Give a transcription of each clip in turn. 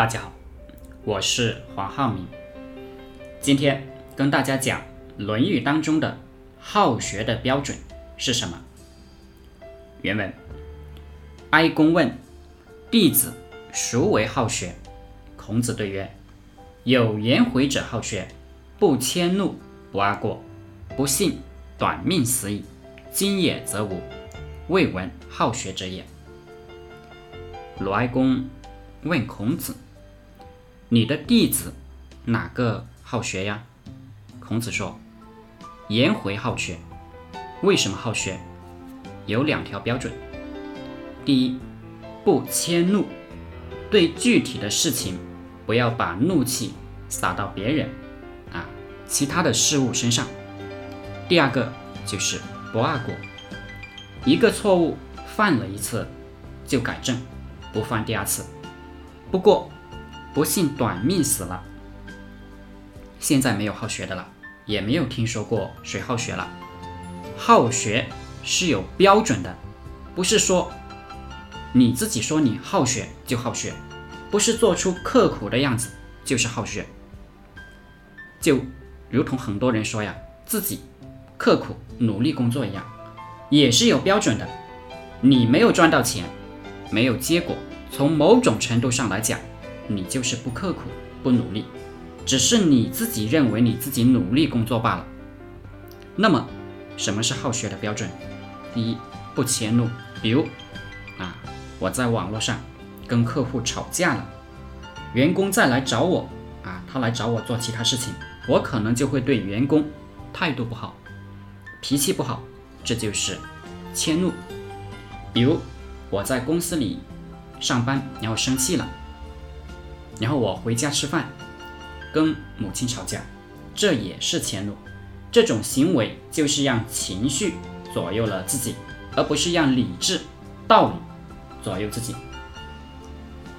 大家好，我是黄浩明，今天跟大家讲《论语》当中的好学的标准是什么。原文：哀公问弟子孰为好学？孔子对曰：有颜回者好学，不迁怒，不贰过，不信，短命死矣。今也则无，未闻好学者也。鲁哀公问孔子。你的弟子哪个好学呀？孔子说：“颜回好学。为什么好学？有两条标准。第一，不迁怒，对具体的事情不要把怒气撒到别人啊其他的事物身上。第二个就是不贰过，一个错误犯了一次就改正，不犯第二次。不过。”不幸短命死了。现在没有好学的了，也没有听说过谁好学了。好学是有标准的，不是说你自己说你好学就好学，不是做出刻苦的样子就是好学。就如同很多人说呀，自己刻苦努力工作一样，也是有标准的。你没有赚到钱，没有结果，从某种程度上来讲。你就是不刻苦、不努力，只是你自己认为你自己努力工作罢了。那么，什么是好学的标准？第一，不迁怒。比如，啊，我在网络上跟客户吵架了，员工再来找我，啊，他来找我做其他事情，我可能就会对员工态度不好、脾气不好，这就是迁怒。比如，我在公司里上班，然后生气了。然后我回家吃饭，跟母亲吵架，这也是迁怒。这种行为就是让情绪左右了自己，而不是让理智、道理左右自己。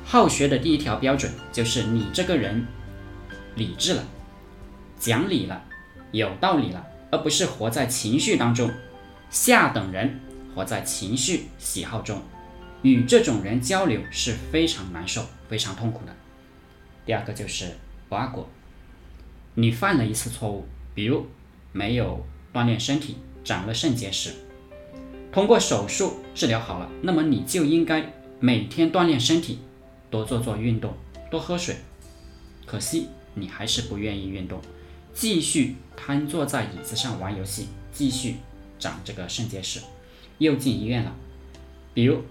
好学的第一条标准就是你这个人理智了，讲理了，有道理了，而不是活在情绪当中。下等人活在情绪喜好中，与这种人交流是非常难受、非常痛苦的。第二个就是不贰过，你犯了一次错误，比如没有锻炼身体，长了肾结石，通过手术治疗好了，那么你就应该每天锻炼身体，多做做运动，多喝水。可惜你还是不愿意运动，继续瘫坐在椅子上玩游戏，继续长这个肾结石，又进医院了。比如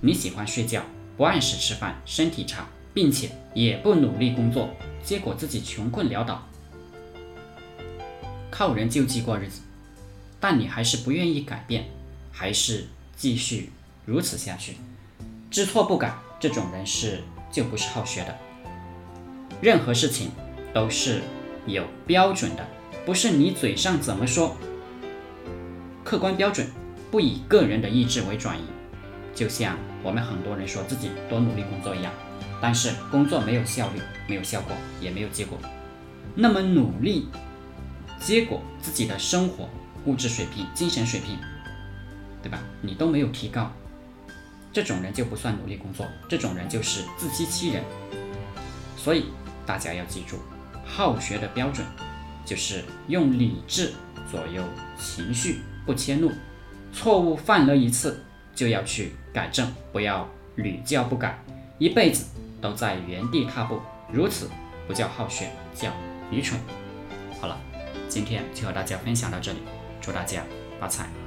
你喜欢睡觉，不按时吃饭，身体差。并且也不努力工作，结果自己穷困潦倒，靠人救济过日子。但你还是不愿意改变，还是继续如此下去，知错不改，这种人是就不是好学的。任何事情都是有标准的，不是你嘴上怎么说，客观标准不以个人的意志为转移。就像我们很多人说自己多努力工作一样。但是工作没有效率，没有效果，也没有结果。那么努力，结果自己的生活、物质水平、精神水平，对吧？你都没有提高，这种人就不算努力工作，这种人就是自欺欺人。所以大家要记住，好学的标准就是用理智左右情绪，不迁怒。错误犯了一次就要去改正，不要屡教不改，一辈子。都在原地踏步，如此不叫好学，叫愚蠢。好了，今天就和大家分享到这里，祝大家发财。